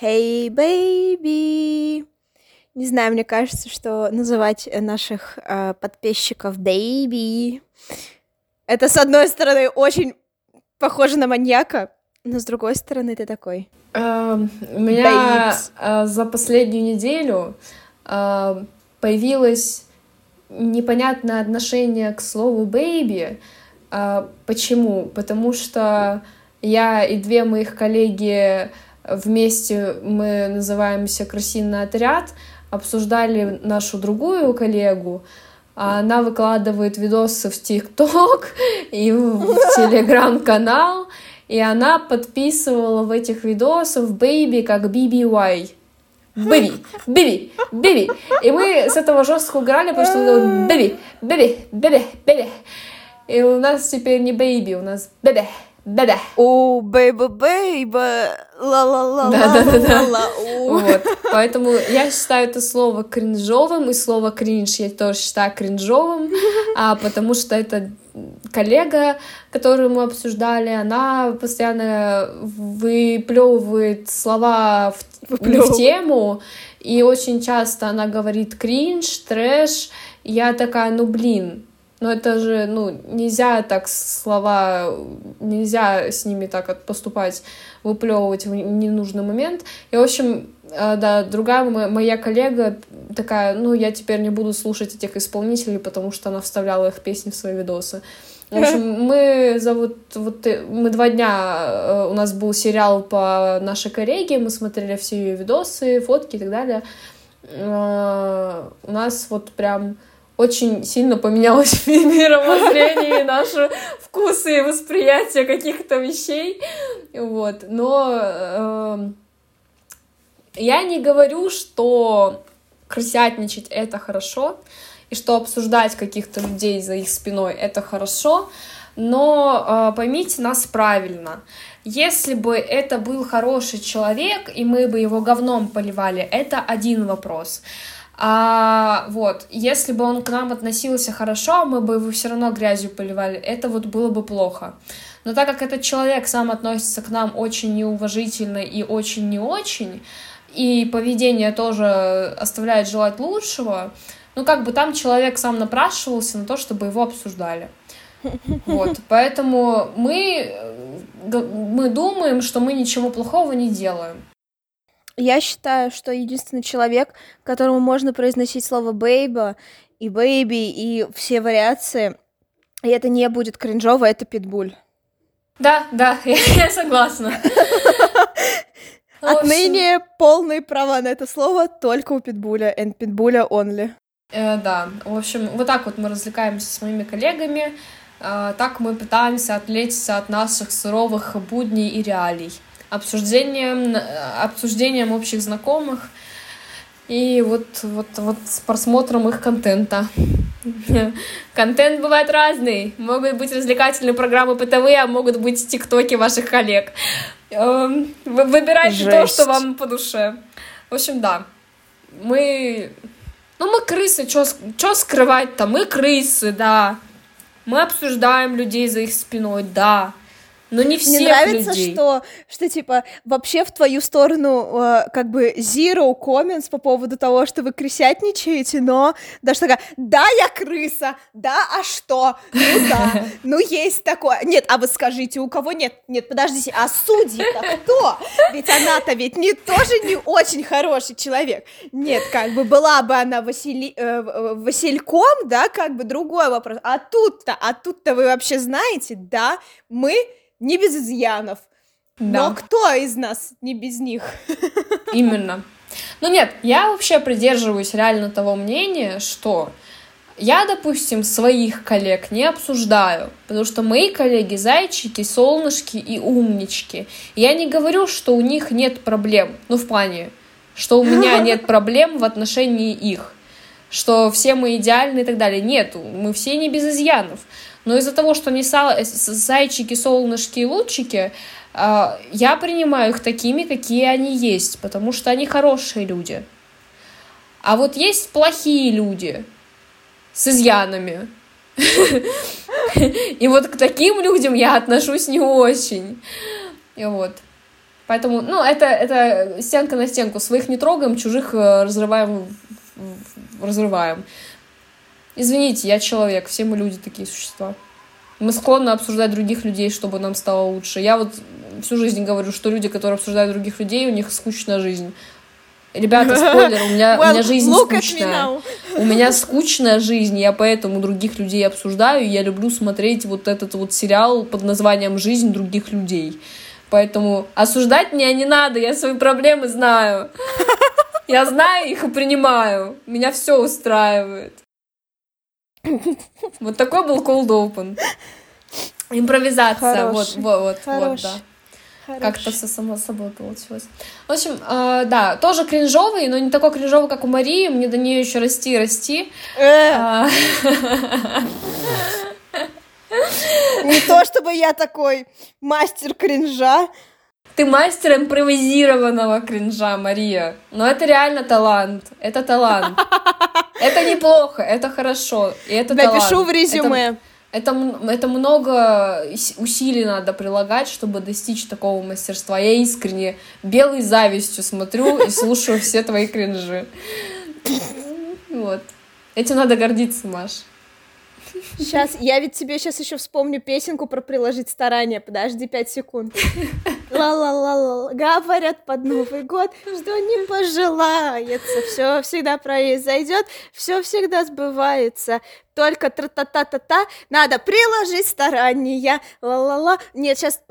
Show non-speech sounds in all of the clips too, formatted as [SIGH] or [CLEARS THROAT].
Hey, baby. Не знаю, мне кажется, что называть наших э, подписчиков baby это, с одной стороны, очень похоже на маньяка, но с другой стороны, ты такой. Uh, у меня uh, за последнюю неделю uh, появилось непонятное отношение к слову baby. Почему? Потому что я и две моих коллеги вместе мы называемся «Крысиный отряд», обсуждали нашу другую коллегу, она выкладывает видосы в ТикТок и в Телеграм-канал, и она подписывала в этих видосах Baby как BBY. Бэби, бэби, бэби. И мы с этого жестко угорали, потому что бэби, бэби, бэби, бэби. И у нас теперь не baby, у нас бэби. Да-да. О, бэйба бэйба, ла-ла-ла, ла-ла-ла. Вот, поэтому я считаю это слово кринжовым, и слово кринж я тоже считаю кринжовым, а, потому что это коллега, которую мы обсуждали, она постоянно выплевывает слова в, в тему, и очень часто она говорит кринж, трэш, я такая, ну блин, но это же, ну, нельзя так слова, нельзя с ними так поступать, выплевывать в ненужный момент. И, в общем, э, да, другая моя коллега такая, ну, я теперь не буду слушать этих исполнителей, потому что она вставляла их песни в свои видосы. В [LAUGHS] общем, мы за вот, вот э, мы два дня, э, у нас был сериал по нашей коллеге, мы смотрели все ее видосы, фотки и так далее. У нас вот прям очень сильно поменялось в [LAUGHS] мировоззрении наши вкусы и восприятие каких-то вещей. Вот. Но э, я не говорю, что крысятничать — это хорошо, и что обсуждать каких-то людей за их спиной — это хорошо, но э, поймите нас правильно. Если бы это был хороший человек, и мы бы его говном поливали, это один вопрос. А, вот, если бы он к нам относился хорошо, мы бы его все равно грязью поливали, это вот было бы плохо. Но так как этот человек сам относится к нам очень неуважительно и очень не очень, и поведение тоже оставляет желать лучшего, ну как бы там человек сам напрашивался на то, чтобы его обсуждали. Вот, поэтому мы, мы думаем, что мы ничего плохого не делаем. Я считаю, что единственный человек, которому можно произносить слово «бейба» и «бэйби» и все вариации, и это не будет кринжово, это питбуль. Да, да, я, [LAUGHS] я согласна. Отныне полные права на это слово только у питбуля, and питбуля only. Э, да, в общем, вот так вот мы развлекаемся с моими коллегами, э, так мы пытаемся отвлечься от наших суровых будней и реалий обсуждением, обсуждением общих знакомых и вот, вот, вот с просмотром их контента. [LAUGHS] Контент бывает разный. Могут быть развлекательные программы ПТВ, а могут быть тиктоки ваших коллег. Эм, выбирайте Жесть. то, что вам по душе. В общем, да. Мы... Ну, мы крысы, что скрывать-то? Мы крысы, да. Мы обсуждаем людей за их спиной, да. Но не всех Мне нравится, людей. что, что, типа, вообще в твою сторону э, как бы zero comments по поводу того, что вы крысятничаете, но даже такая, да, я крыса, да, а что? Ну да, [LAUGHS] ну есть такое. Нет, а вы скажите, у кого нет? Нет, подождите, а судьи-то кто? Ведь она-то ведь не тоже не очень хороший человек. Нет, как бы была бы она Васили... э, Васильком, да, как бы другой вопрос. А тут-то, а тут-то вы вообще знаете, да, мы не без изъянов. Да. Но кто из нас не без них? [LAUGHS] Именно. Ну нет, я вообще придерживаюсь реально того мнения, что я, допустим, своих коллег не обсуждаю, потому что мои коллеги зайчики, солнышки и умнички. Я не говорю, что у них нет проблем, ну в плане, что у меня [LAUGHS] нет проблем в отношении их, что все мы идеальны и так далее. Нет, мы все не без изъянов. Но из-за того, что они зайчики, солнышки и лучики, а, я принимаю их такими, какие они есть, потому что они хорошие люди. А вот есть плохие люди с изъянами. [LAUGHS] И вот к таким людям я отношусь не очень. И вот. Поэтому, ну, это, это стенка на стенку. Своих не трогаем, чужих э, разрываем, разрываем. Извините, я человек, все мы люди такие существа. Мы склонны обсуждать других людей, чтобы нам стало лучше. Я вот всю жизнь говорю, что люди, которые обсуждают других людей, у них скучная жизнь. Ребята, спойлер, у меня, well, у меня жизнь скучная. У меня скучная жизнь, я поэтому других людей обсуждаю. Я люблю смотреть вот этот вот сериал под названием «Жизнь других людей». Поэтому осуждать меня не надо, я свои проблемы знаю. Я знаю их и принимаю. Меня все устраивает. [LAUGHS] Вот такой был cold open. Импровизация. Вот, вот, вот, вот, да. Как-то все само собой получилось. В общем, э, да, тоже кринжовый, но не такой кринжовый, как у Марии. Мне до нее еще расти и расти. Э. А. [LAUGHS] Не то чтобы я такой мастер кринжа. Ты мастер импровизированного кринжа, Мария. Но это реально талант. Это талант. [LAUGHS] Это неплохо, это хорошо. И это Напишу талант. в резюме. Это, это, это много усилий надо прилагать, чтобы достичь такого мастерства. Я искренне белой завистью смотрю и слушаю все твои кринжи. Вот. Этим надо гордиться, Маш. Сейчас, я ведь тебе сейчас еще вспомню песенку про приложить старания. Подожди пять секунд. [LAUGHS] Ла-ла-ла-ла, говорят под Новый год, что не пожелается, все всегда произойдет, все всегда сбывается. Только тра-та-та-та-та, надо приложить старания. Ла-ла-ла. Нет, сейчас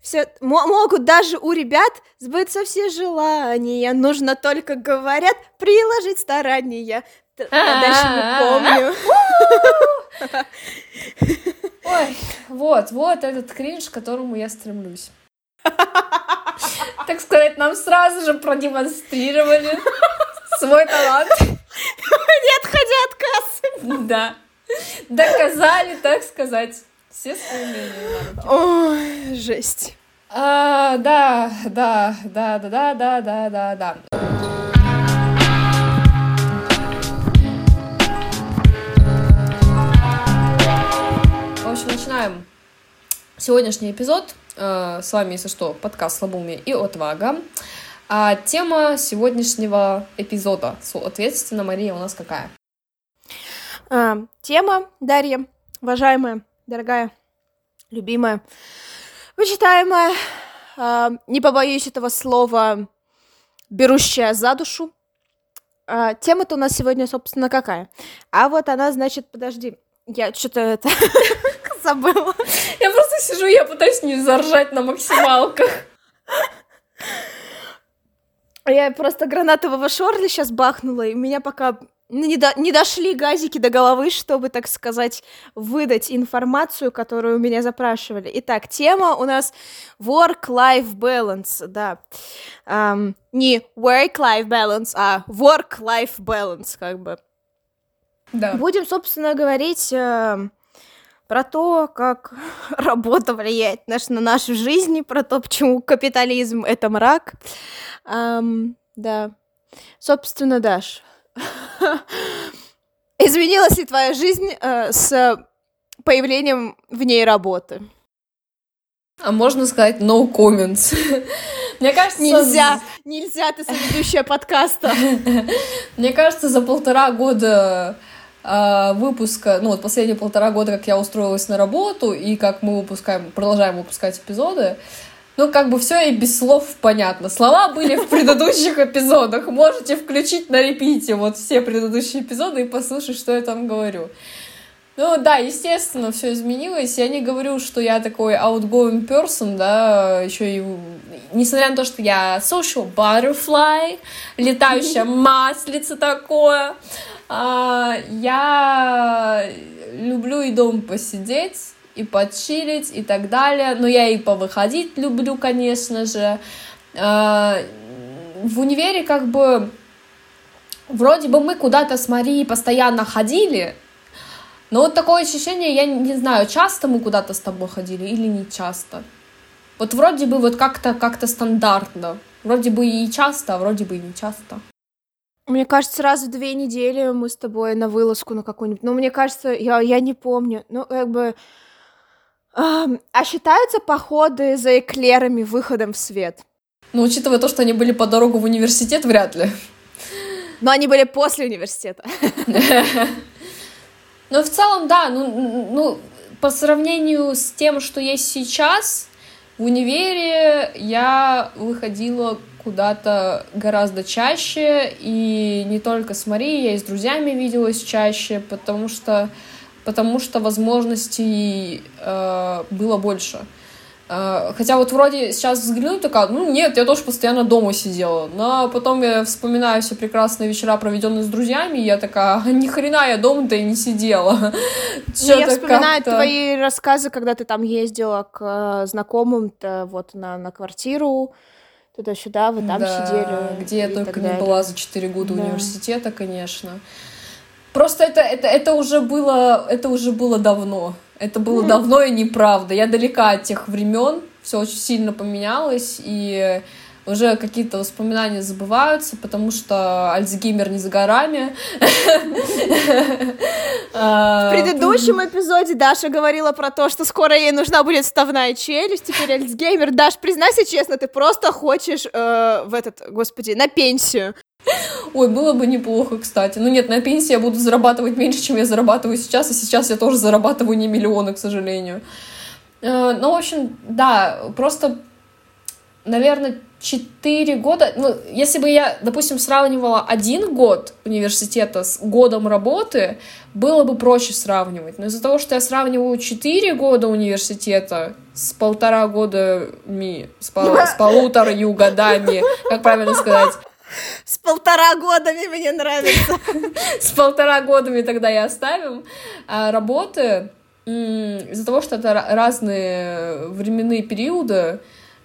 все могут даже у ребят сбыться все желания. Нужно только, говорят, приложить старания. Дальше не помню. [LAUGHS] Ой, вот, вот этот кринж, к которому я стремлюсь. Так сказать, нам сразу же продемонстрировали свой талант. Не отходя от кассы. Да. Доказали, так сказать, все свои мнения. Ой, жесть. А, да, да, да, да, да, да, да, да, да. начинаем сегодняшний эпизод. Э, с вами, если что, подкаст «Слабоумие и отвага». А тема сегодняшнего эпизода, соответственно, Мария, у нас какая? А, тема, Дарья, уважаемая, дорогая, любимая, вычитаемая, а, не побоюсь этого слова, берущая за душу. А, тема-то у нас сегодня, собственно, какая? А вот она, значит, подожди, я что-то это [LAUGHS] забыла. [LAUGHS] Я просто сижу, я пытаюсь не заржать на максималках. Я просто гранатового шорли сейчас бахнула, и у меня пока не, до, не дошли газики до головы, чтобы, так сказать, выдать информацию, которую у меня запрашивали. Итак, тема у нас work-life balance, да. Um, не work-life balance, а work-life balance, как бы. Да. Будем, собственно, говорить э, про то, как [LAUGHS] работа влияет наш, на нашу жизнь, про то, почему капитализм — это мрак. Эм, да. Собственно, Даш, [LAUGHS] изменилась ли твоя жизнь э, с появлением в ней работы? А можно сказать no comments. [LAUGHS] Мне кажется... Нельзя, нельзя, ты соведущая подкаста. Мне кажется, за полтора года а, выпуска, ну вот последние полтора года, как я устроилась на работу и как мы выпускаем, продолжаем выпускать эпизоды, ну, как бы все и без слов понятно. Слова были в предыдущих эпизодах. Можете включить на репите вот все предыдущие эпизоды и послушать, что я там говорю. Ну да, естественно, все изменилось. Я не говорю, что я такой outgoing person, да, еще и несмотря на то, что я social butterfly, летающая [LAUGHS] маслица такое, я люблю и дома посидеть, и подчилить, и так далее. Но я и повыходить люблю, конечно же. А, в универе как бы вроде бы мы куда-то с Марией постоянно ходили, но вот такое ощущение, я не знаю, часто мы куда-то с тобой ходили или не часто. Вот вроде бы вот как-то как-то стандартно. Вроде бы и часто, а вроде бы и не часто. Мне кажется, раз в две недели мы с тобой на вылазку на какую-нибудь. Ну, мне кажется, я, я не помню. Ну, как бы... А, а считаются походы за эклерами выходом в свет? Ну, учитывая то, что они были по дорогу в университет, вряд ли. Но они были после университета. [LAUGHS] Ну, в целом, да, ну, ну, по сравнению с тем, что есть сейчас, в универе я выходила куда-то гораздо чаще, и не только с Марией, я и с друзьями виделась чаще, потому что, потому что возможностей э, было больше. Э, хотя вот вроде сейчас взгляну, такая, ну нет, я тоже постоянно дома сидела. Но потом я вспоминаю все прекрасные вечера, проведенные с друзьями, и я такая, ни хрена я дома-то и не сидела. [LAUGHS] Ну, я вспоминаю твои рассказы, когда ты там ездила к э, знакомым-то вот на, на квартиру, туда-сюда, вы там да, сидели. где я только не была за 4 года да. университета, конечно. Просто это, это, это, уже было, это уже было давно. Это было давно и неправда. Я далека от тех времен. Все очень сильно поменялось, и уже какие-то воспоминания забываются, потому что Альцгеймер не за горами. [LAUGHS] В предыдущем эпизоде Даша говорила про то, что скоро ей нужна будет вставная челюсть, теперь Альцгеймер. Даш, признайся честно, ты просто хочешь э, в этот, господи, на пенсию. [LAUGHS] Ой, было бы неплохо, кстати. Ну нет, на пенсии я буду зарабатывать меньше, чем я зарабатываю сейчас, и сейчас я тоже зарабатываю не миллионы, к сожалению. Э, ну, в общем, да, просто, наверное, 4 года, ну, если бы я, допустим, сравнивала один год университета с годом работы, было бы проще сравнивать. Но из-за того, что я сравниваю 4 года университета с полтора годами, с, пол, с полутораю годами, как правильно сказать, с полтора годами мне нравится. [LAUGHS] С полтора годами тогда я оставим. А работы, из-за того, что это разные временные периоды,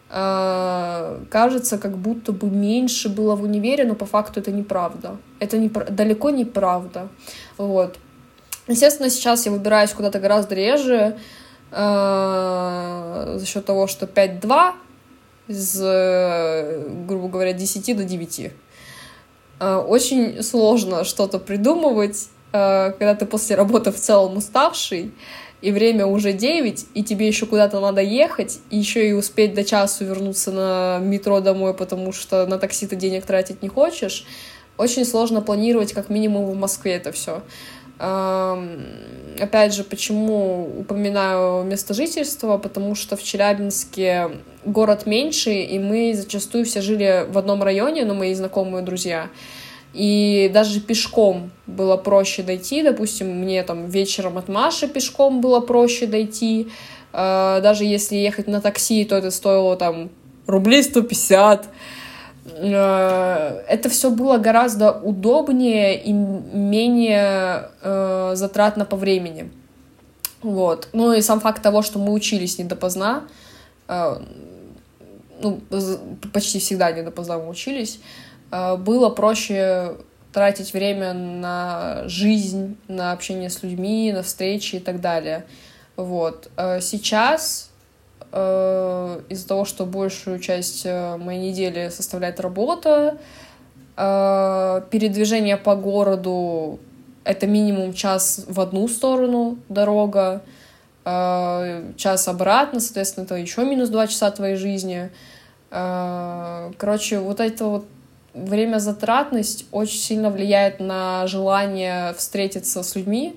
а, кажется, как будто бы меньше было в универе, но по факту это неправда. Это не, далеко не правда. Вот. Естественно, сейчас я выбираюсь куда-то гораздо реже э, за счет того, что 5-2 с, грубо говоря, 10 до 9. Э, очень сложно что-то придумывать, э, когда ты после работы в целом уставший, и время уже 9, и тебе еще куда-то надо ехать, и еще и успеть до часу вернуться на метро домой, потому что на такси ты денег тратить не хочешь, очень сложно планировать как минимум в Москве это все. Опять же, почему упоминаю место жительства? Потому что в Челябинске город меньше, и мы зачастую все жили в одном районе, но мои знакомые друзья. И даже пешком было проще дойти. Допустим, мне там вечером от Маши пешком было проще дойти. А, даже если ехать на такси, то это стоило там рублей 150. Э, это все было гораздо удобнее и менее э, затратно по времени. Вот. Ну и сам факт того, что мы учились не допоздна, э, ну, почти всегда не допоздна мы учились, было проще тратить время на жизнь, на общение с людьми, на встречи и так далее. Вот. Сейчас из-за того, что большую часть э, моей недели составляет работа, э, передвижение по городу — это минимум час в одну сторону дорога, час обратно, соответственно, это еще минус два часа твоей жизни. Короче, вот это вот время затратность очень сильно влияет на желание встретиться с людьми.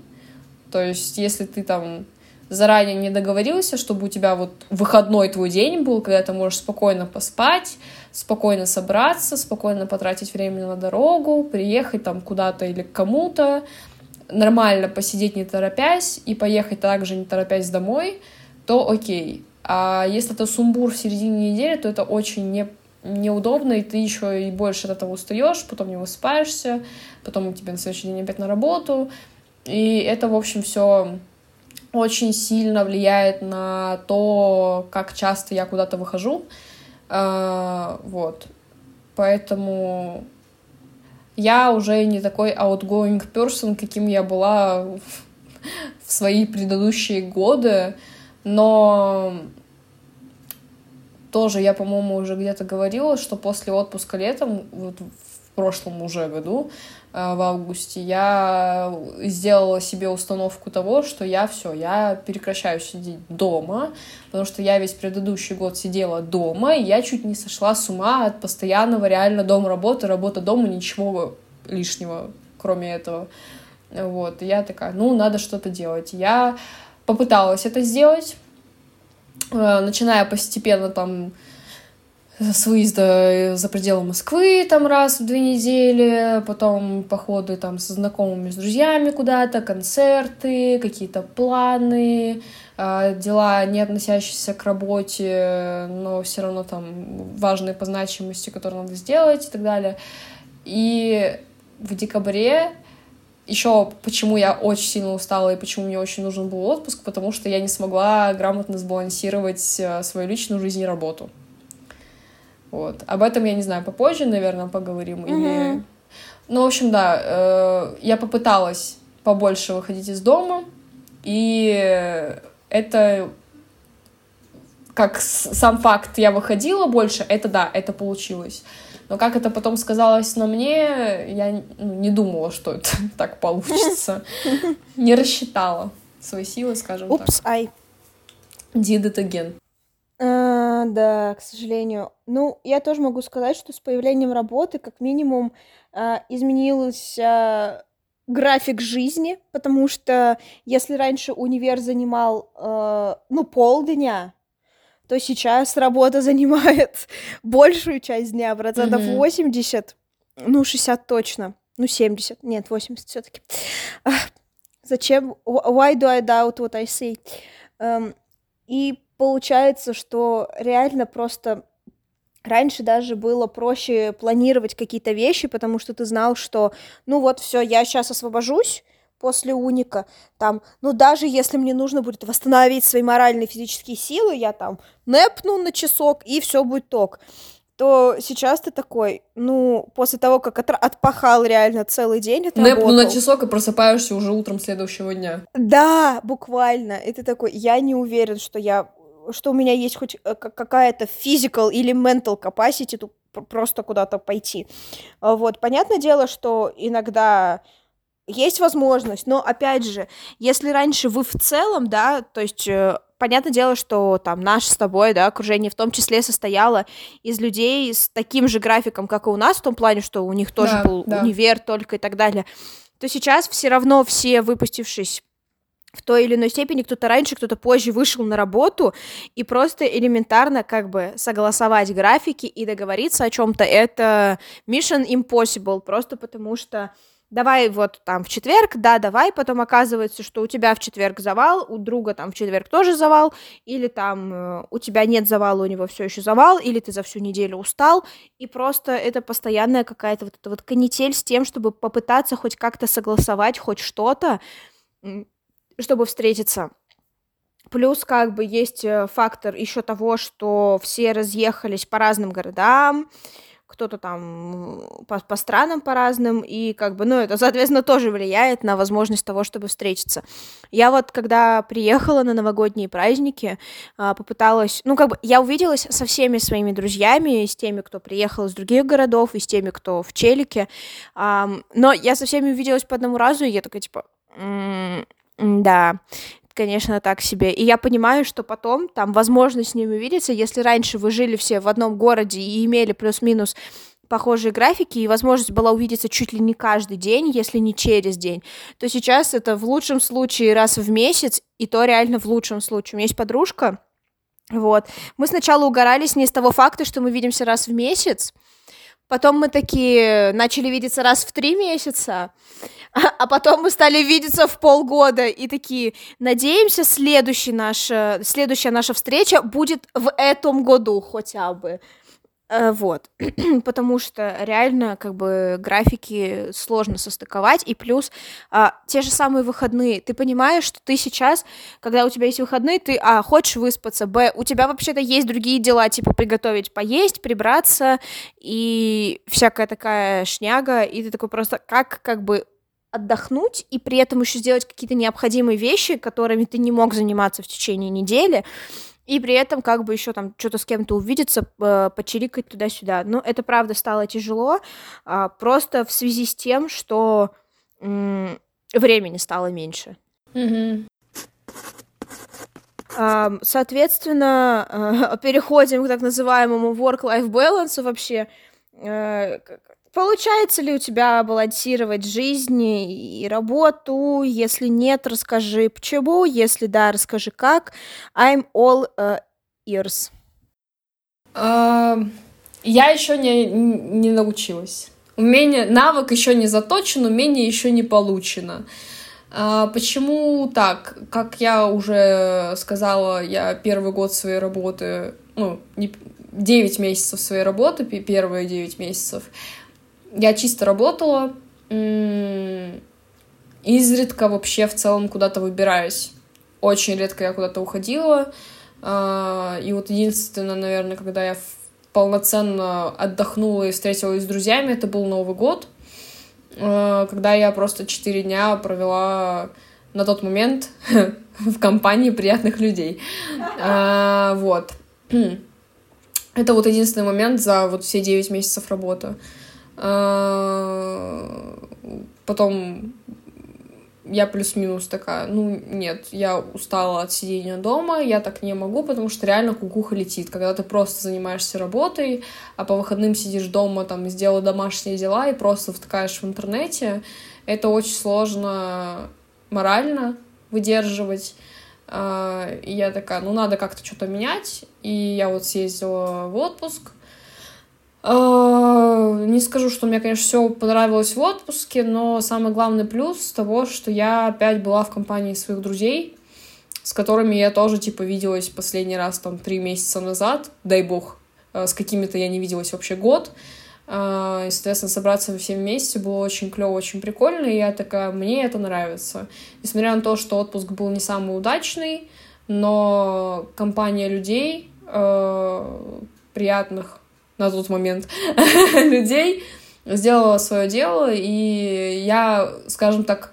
То есть, если ты там заранее не договорился, чтобы у тебя вот выходной твой день был, когда ты можешь спокойно поспать, спокойно собраться, спокойно потратить время на дорогу, приехать там куда-то или к кому-то, нормально посидеть не торопясь и поехать также не торопясь домой, то окей. А если это сумбур в середине недели, то это очень не, неудобно, и ты еще и больше от этого устаешь, потом не высыпаешься, потом тебе на следующий день опять на работу. И это, в общем, все очень сильно влияет на то, как часто я куда-то выхожу. А, вот. Поэтому я уже не такой outgoing person, каким я была в свои предыдущие годы, но тоже я, по-моему, уже где-то говорила, что после отпуска летом, вот прошлом уже году, э, в августе, я сделала себе установку того, что я все, я прекращаю сидеть дома, потому что я весь предыдущий год сидела дома, и я чуть не сошла с ума от постоянного реально дома работы, работа дома, ничего лишнего, кроме этого. Вот, и я такая, ну, надо что-то делать. Я попыталась это сделать, э, начиная постепенно там с выезда за пределы Москвы там раз в две недели, потом походы там со знакомыми, с друзьями куда-то, концерты, какие-то планы, э, дела, не относящиеся к работе, но все равно там важные по значимости, которые надо сделать и так далее. И в декабре еще почему я очень сильно устала и почему мне очень нужен был отпуск, потому что я не смогла грамотно сбалансировать э, свою личную жизнь и работу. Вот. Об этом я не знаю, попозже, наверное, поговорим. Mm-hmm. Или... Ну, в общем, да, э, я попыталась побольше выходить из дома, и это как сам факт я выходила больше, это да, это получилось. Но как это потом сказалось на мне, я ну, не думала, что это [LAUGHS] так получится. [LAUGHS] Не рассчитала свои силы, скажем так. Упс, ай. Did it again. А, да, к сожалению. Ну, я тоже могу сказать, что с появлением работы, как минимум, а, изменился график жизни, потому что если раньше универ занимал, э, ну, полдня, то сейчас работа [LAUGHS] занимает большую часть дня, процентов mm-hmm. 80, ну, 60 точно, ну, 70, нет, 80 все таки Зачем? Why do I doubt what I see? Um, и получается, что реально просто раньше даже было проще планировать какие-то вещи, потому что ты знал, что, ну вот, все, я сейчас освобожусь, после уника, там, ну, даже если мне нужно будет восстановить свои моральные физические силы, я там нэпну на часок, и все будет ток то сейчас ты такой, ну, после того, как от, отпахал реально целый день, Нэпну на часок и просыпаешься уже утром следующего дня. Да, буквально. И ты такой, я не уверен, что я что у меня есть хоть э, какая-то physical или mental capacity тут просто куда-то пойти. Вот, понятное дело, что иногда есть возможность, но опять же, если раньше вы в целом, да, то есть э, понятное дело, что там наше с тобой, да, окружение в том числе состояло из людей с таким же графиком, как и у нас, в том плане, что у них тоже да, был да. универ только и так далее, то сейчас все равно все, выпустившись в той или иной степени кто-то раньше, кто-то позже вышел на работу, и просто элементарно как бы согласовать графики и договориться о чем-то, это mission impossible, просто потому что давай вот там в четверг, да, давай, потом оказывается, что у тебя в четверг завал, у друга там в четверг тоже завал, или там э, у тебя нет завала, у него все еще завал, или ты за всю неделю устал, и просто это постоянная какая-то вот эта вот канитель с тем, чтобы попытаться хоть как-то согласовать хоть что-то, чтобы встретиться. Плюс как бы есть э, фактор еще того, что все разъехались по разным городам, кто-то там по, по странам по разным, и как бы, ну, это, [LAUGHS] соответственно, тоже влияет на возможность того, чтобы встретиться. Я вот, когда приехала на новогодние праздники, а, попыталась, ну, как бы, я увиделась со всеми своими друзьями, с теми, кто приехал из других городов, и с теми, кто в Челике, но я со всеми увиделась по одному разу, и я такая, типа, да, конечно, так себе. И я понимаю, что потом там возможно с ними увидеться, если раньше вы жили все в одном городе и имели плюс-минус похожие графики, и возможность была увидеться чуть ли не каждый день, если не через день, то сейчас это в лучшем случае раз в месяц, и то реально в лучшем случае. У меня есть подружка, вот. Мы сначала угорали с ней с того факта, что мы видимся раз в месяц, Потом мы такие начали видеться раз в три месяца, [LAUGHS] а, потом мы стали видеться в полгода и такие, надеемся, следующий наш, следующая наша встреча будет в этом году хотя бы. Э, вот, [CLEARS THROAT] потому что реально как бы графики сложно состыковать, и плюс а, те же самые выходные, ты понимаешь, что ты сейчас, когда у тебя есть выходные, ты, а, хочешь выспаться, б, у тебя вообще-то есть другие дела, типа приготовить поесть, прибраться и всякая такая шняга, и ты такой просто, как как бы отдохнуть и при этом еще сделать какие-то необходимые вещи, которыми ты не мог заниматься в течение недели, и при этом как бы еще там что-то с кем-то увидеться, э, почирикать туда-сюда. Ну, это правда стало тяжело, э, просто в связи с тем, что э, времени стало меньше. Э, соответственно, э, [LAUGHS] переходим к так называемому work-life balance вообще. Э, Получается ли у тебя балансировать жизнь и работу? Если нет, расскажи почему. Если да, расскажи как. I'm all uh, ears. Uh, я еще не, не научилась. Умение, навык еще не заточен, умение еще не получено. Uh, почему так? Как я уже сказала, я первый год своей работы, ну, не, 9 месяцев своей работы, первые 9 месяцев, я чисто работала, изредка вообще в целом куда-то выбираюсь. Очень редко я куда-то уходила. А, и вот единственное, наверное, когда я полноценно отдохнула и встретилась с друзьями, это был Новый год, а, когда я просто четыре дня провела на тот момент [LAUGHS] в компании приятных людей. А, вот. [CLEARS THROAT] Это вот единственный момент за вот все девять месяцев работы. А, потом я плюс-минус такая, ну, нет, я устала от сидения дома, я так не могу, потому что реально кукуха летит. Когда ты просто занимаешься работой, а по выходным сидишь дома, там, сделал домашние дела и просто втыкаешь в интернете, это очень сложно морально выдерживать. А, и я такая, ну, надо как-то что-то менять. И я вот съездила в отпуск, не скажу, что мне, конечно, все понравилось в отпуске, но самый главный плюс того, что я опять была в компании своих друзей, с которыми я тоже, типа, виделась последний раз, там, три месяца назад, дай бог, а, с какими-то я не виделась вообще год, а, и, соответственно, собраться все вместе было очень клево, очень прикольно, и я такая, мне это нравится. Несмотря на то, что отпуск был не самый удачный, но компания людей, приятных на тот момент [LAUGHS] людей, сделала свое дело, и я, скажем так,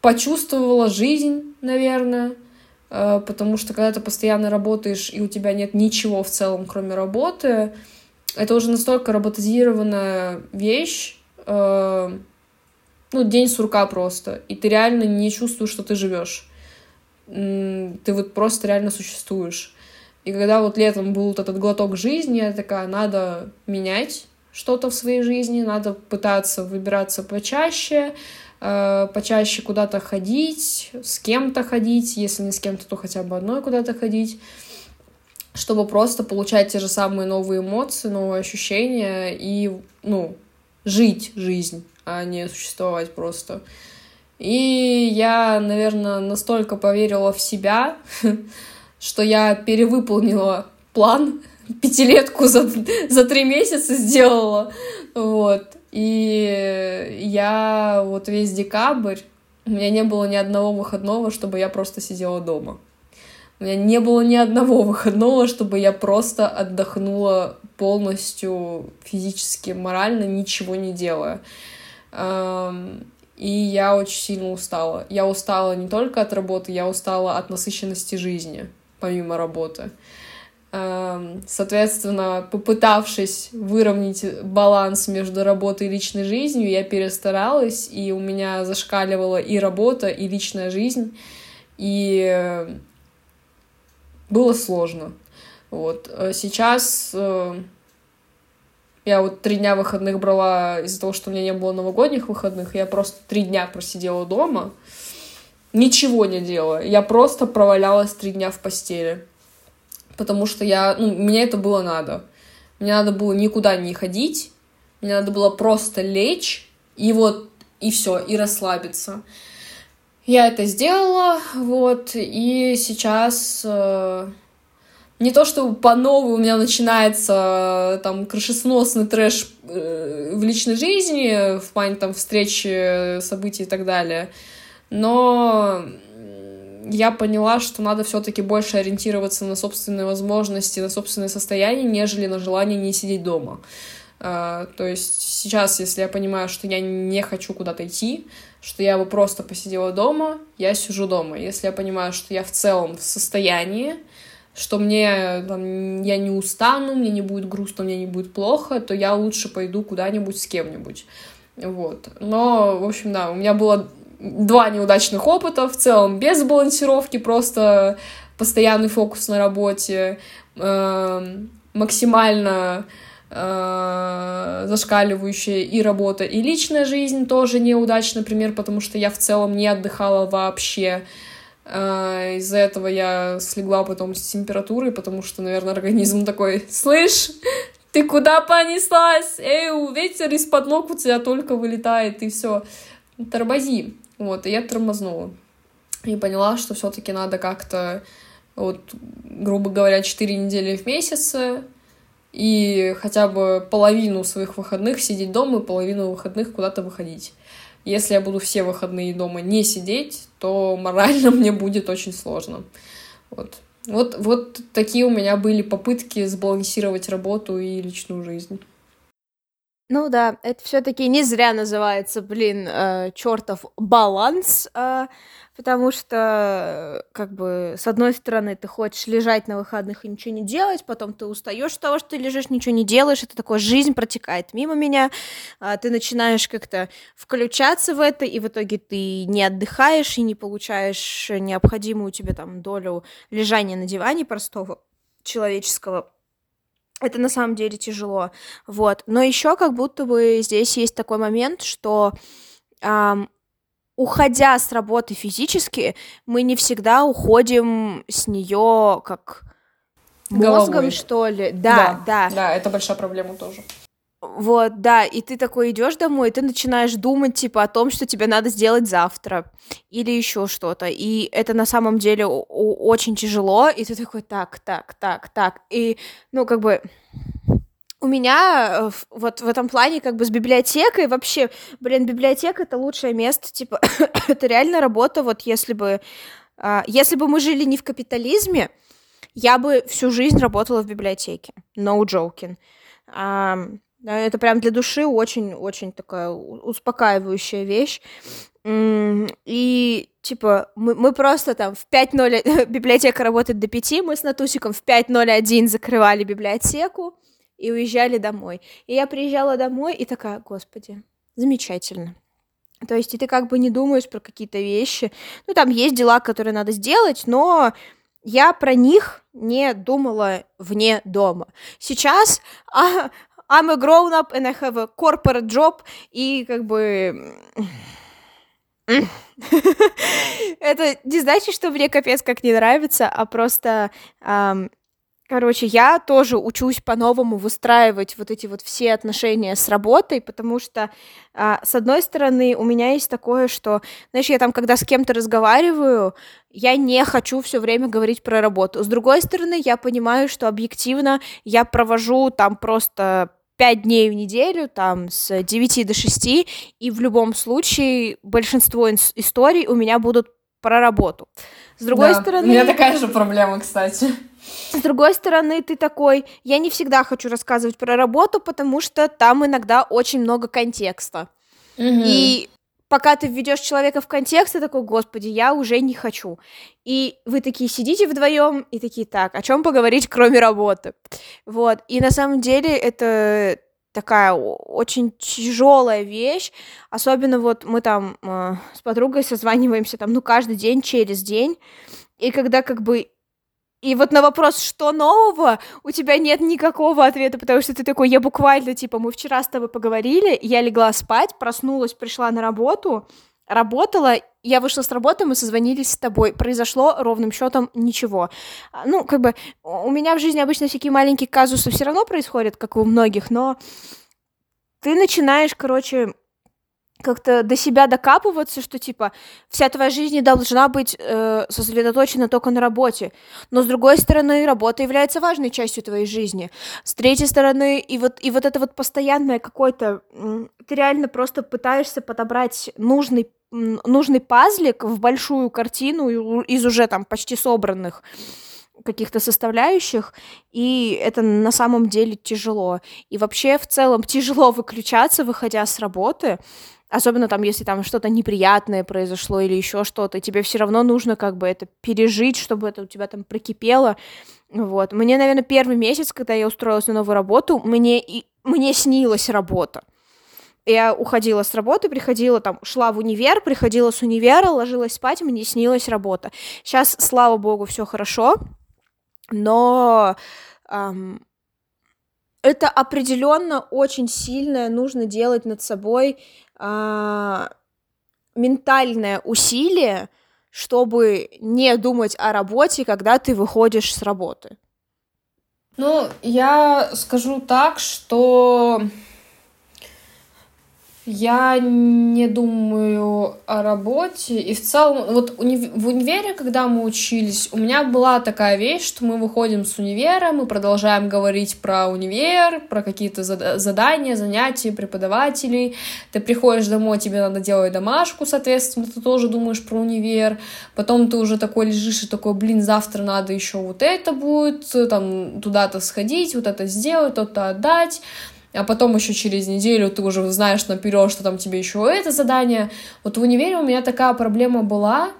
почувствовала жизнь, наверное, э, потому что когда ты постоянно работаешь, и у тебя нет ничего в целом, кроме работы, это уже настолько роботизированная вещь, э, ну, день сурка просто, и ты реально не чувствуешь, что ты живешь. Ты вот просто реально существуешь. И когда вот летом был вот этот глоток жизни, я такая, надо менять что-то в своей жизни, надо пытаться выбираться почаще, э, почаще куда-то ходить, с кем-то ходить, если не с кем-то, то хотя бы одной куда-то ходить, чтобы просто получать те же самые новые эмоции, новые ощущения и, ну, жить жизнь, а не существовать просто. И я, наверное, настолько поверила в себя, [LAUGHS] что я перевыполнила план, [LAUGHS] пятилетку за, за три месяца сделала, вот, и я вот весь декабрь, у меня не было ни одного выходного, чтобы я просто сидела дома. У меня не было ни одного выходного, чтобы я просто отдохнула полностью физически, морально, ничего не делая. И я очень сильно устала. Я устала не только от работы, я устала от насыщенности жизни помимо работы. Эм, соответственно, попытавшись выровнять баланс между работой и личной жизнью, я перестаралась, и у меня зашкаливала и работа, и личная жизнь, и было сложно. Вот. Э, сейчас э, я вот три дня выходных брала из-за того, что у меня не было новогодних выходных, я просто три дня просидела дома, ничего не делая. Я просто провалялась три дня в постели. Потому что я, ну, мне это было надо. Мне надо было никуда не ходить. Мне надо было просто лечь и вот, и все, и расслабиться. Я это сделала, вот, и сейчас э, не то, что по новой у меня начинается там крышесносный трэш э, в личной жизни, в плане там встречи, событий и так далее, но я поняла, что надо все-таки больше ориентироваться на собственные возможности, на собственное состояние, нежели на желание не сидеть дома. Uh, то есть сейчас, если я понимаю, что я не хочу куда-то идти, что я бы просто посидела дома, я сижу дома. Если я понимаю, что я в целом в состоянии, что мне там, я не устану, мне не будет грустно, мне не будет плохо, то я лучше пойду куда-нибудь с кем-нибудь. Вот. Но, в общем, да, у меня было два неудачных опыта в целом без балансировки, просто постоянный фокус на работе, э, максимально э, зашкаливающая и работа, и личная жизнь тоже неудачная, например, потому что я в целом не отдыхала вообще. Э, из-за этого я слегла потом с температурой, потому что, наверное, организм такой, слышь, ты куда понеслась? Эй, ветер из-под ног у тебя только вылетает, и все, тормози. Вот, и я тормознула. И поняла, что все-таки надо как-то, вот, грубо говоря, 4 недели в месяц и хотя бы половину своих выходных сидеть дома и половину выходных куда-то выходить. Если я буду все выходные дома не сидеть, то морально [LAUGHS] мне будет очень сложно. Вот. Вот, вот такие у меня были попытки сбалансировать работу и личную жизнь. Ну да, это все-таки не зря называется, блин, э, чертов баланс, э, потому что, как бы, с одной стороны, ты хочешь лежать на выходных и ничего не делать, потом ты устаешь от того, что ты лежишь, ничего не делаешь, это такое, жизнь протекает мимо меня, э, ты начинаешь как-то включаться в это, и в итоге ты не отдыхаешь и не получаешь необходимую тебе там долю лежания на диване простого человеческого это на самом деле тяжело, вот. Но еще как будто бы здесь есть такой момент, что эм, уходя с работы физически, мы не всегда уходим с нее как мозгом, Головой. что ли. Да, да, да. Да, это большая проблема тоже. Вот, да, и ты такой идешь домой, и ты начинаешь думать, типа, о том, что тебе надо сделать завтра, или еще что-то, и это на самом деле очень тяжело, и ты такой, так, так, так, так, и, ну, как бы, у меня э, вот в этом плане как бы с библиотекой вообще, блин, библиотека это лучшее место, типа, [COUGHS] это реально работа, вот если бы, а, если бы мы жили не в капитализме, я бы всю жизнь работала в библиотеке, no joking. Это прям для души очень-очень такая успокаивающая вещь. И, типа, мы, мы просто там в 5.0... [LAUGHS] Библиотека работает до 5, мы с Натусиком в 5.01 закрывали библиотеку и уезжали домой. И я приезжала домой и такая, господи, замечательно. То есть и ты как бы не думаешь про какие-то вещи. Ну, там есть дела, которые надо сделать, но я про них не думала вне дома. Сейчас [LAUGHS] а, I'm a grown up and I have a corporate job, и как бы... [LAUGHS] Это не значит, что мне капец как не нравится, а просто Короче, я тоже учусь по-новому выстраивать вот эти вот все отношения с работой, потому что, а, с одной стороны, у меня есть такое, что, знаешь, я там, когда с кем-то разговариваю, я не хочу все время говорить про работу. С другой стороны, я понимаю, что объективно я провожу там просто пять дней в неделю, там, с 9 до 6, и в любом случае большинство историй у меня будут про работу. С другой да, стороны... У меня такая же проблема, кстати. С другой стороны, ты такой, я не всегда хочу рассказывать про работу, потому что там иногда очень много контекста. Угу. И пока ты введешь человека в контекст, ты такой, господи, я уже не хочу. И вы такие сидите вдвоем и такие, так, о чем поговорить, кроме работы? Вот. И на самом деле это такая очень тяжелая вещь, особенно вот мы там э, с подругой созваниваемся там, ну, каждый день, через день, и когда как бы и вот на вопрос, что нового, у тебя нет никакого ответа, потому что ты такой, я буквально, типа, мы вчера с тобой поговорили, я легла спать, проснулась, пришла на работу, работала, я вышла с работы, мы созвонились с тобой, произошло ровным счетом ничего. А, ну, как бы, у меня в жизни обычно всякие маленькие казусы все равно происходят, как и у многих, но ты начинаешь, короче, как-то до себя докапываться, что типа вся твоя жизнь должна быть э, сосредоточена только на работе. Но с другой стороны, работа является важной частью твоей жизни. С третьей стороны, и вот, и вот это вот постоянное какое-то... Ты реально просто пытаешься подобрать нужный нужный пазлик в большую картину из уже там почти собранных каких-то составляющих, и это на самом деле тяжело. И вообще в целом [LAUGHS] тяжело выключаться, выходя с работы, Особенно там, если там что-то неприятное произошло или еще что-то, тебе все равно нужно как бы это пережить, чтобы это у тебя там прокипело. Вот. Мне, наверное, первый месяц, когда я устроилась на новую работу, мне, и, мне снилась работа. Я уходила с работы, приходила там, шла в универ, приходила с универа, ложилась спать, мне снилась работа. Сейчас, слава богу, все хорошо, но эм, это определенно очень сильное нужно делать над собой э, ментальное усилие, чтобы не думать о работе, когда ты выходишь с работы. Ну, я скажу так, что я не думаю о работе. И в целом, вот в универе, когда мы учились, у меня была такая вещь, что мы выходим с универа, мы продолжаем говорить про универ, про какие-то зад- задания, занятия, преподавателей. Ты приходишь домой, тебе надо делать домашку, соответственно, ты тоже думаешь про универ. Потом ты уже такой лежишь и такой, блин, завтра надо еще вот это будет, там туда-то сходить, вот это сделать, то-то отдать а потом еще через неделю ты уже знаешь наперед, что там тебе еще это задание. Вот в универе у меня такая проблема была.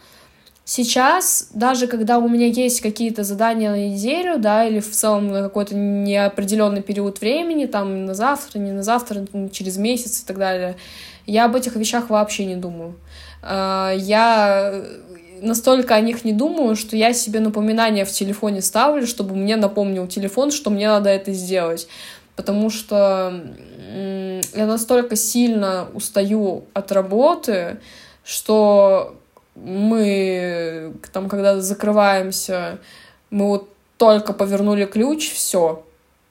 Сейчас, даже когда у меня есть какие-то задания на неделю, да, или в целом на какой-то неопределенный период времени, там на завтра, не на завтра, через месяц и так далее, я об этих вещах вообще не думаю. А, я настолько о них не думаю, что я себе напоминание в телефоне ставлю, чтобы мне напомнил телефон, что мне надо это сделать потому что я настолько сильно устаю от работы, что мы там, когда закрываемся, мы вот только повернули ключ, все,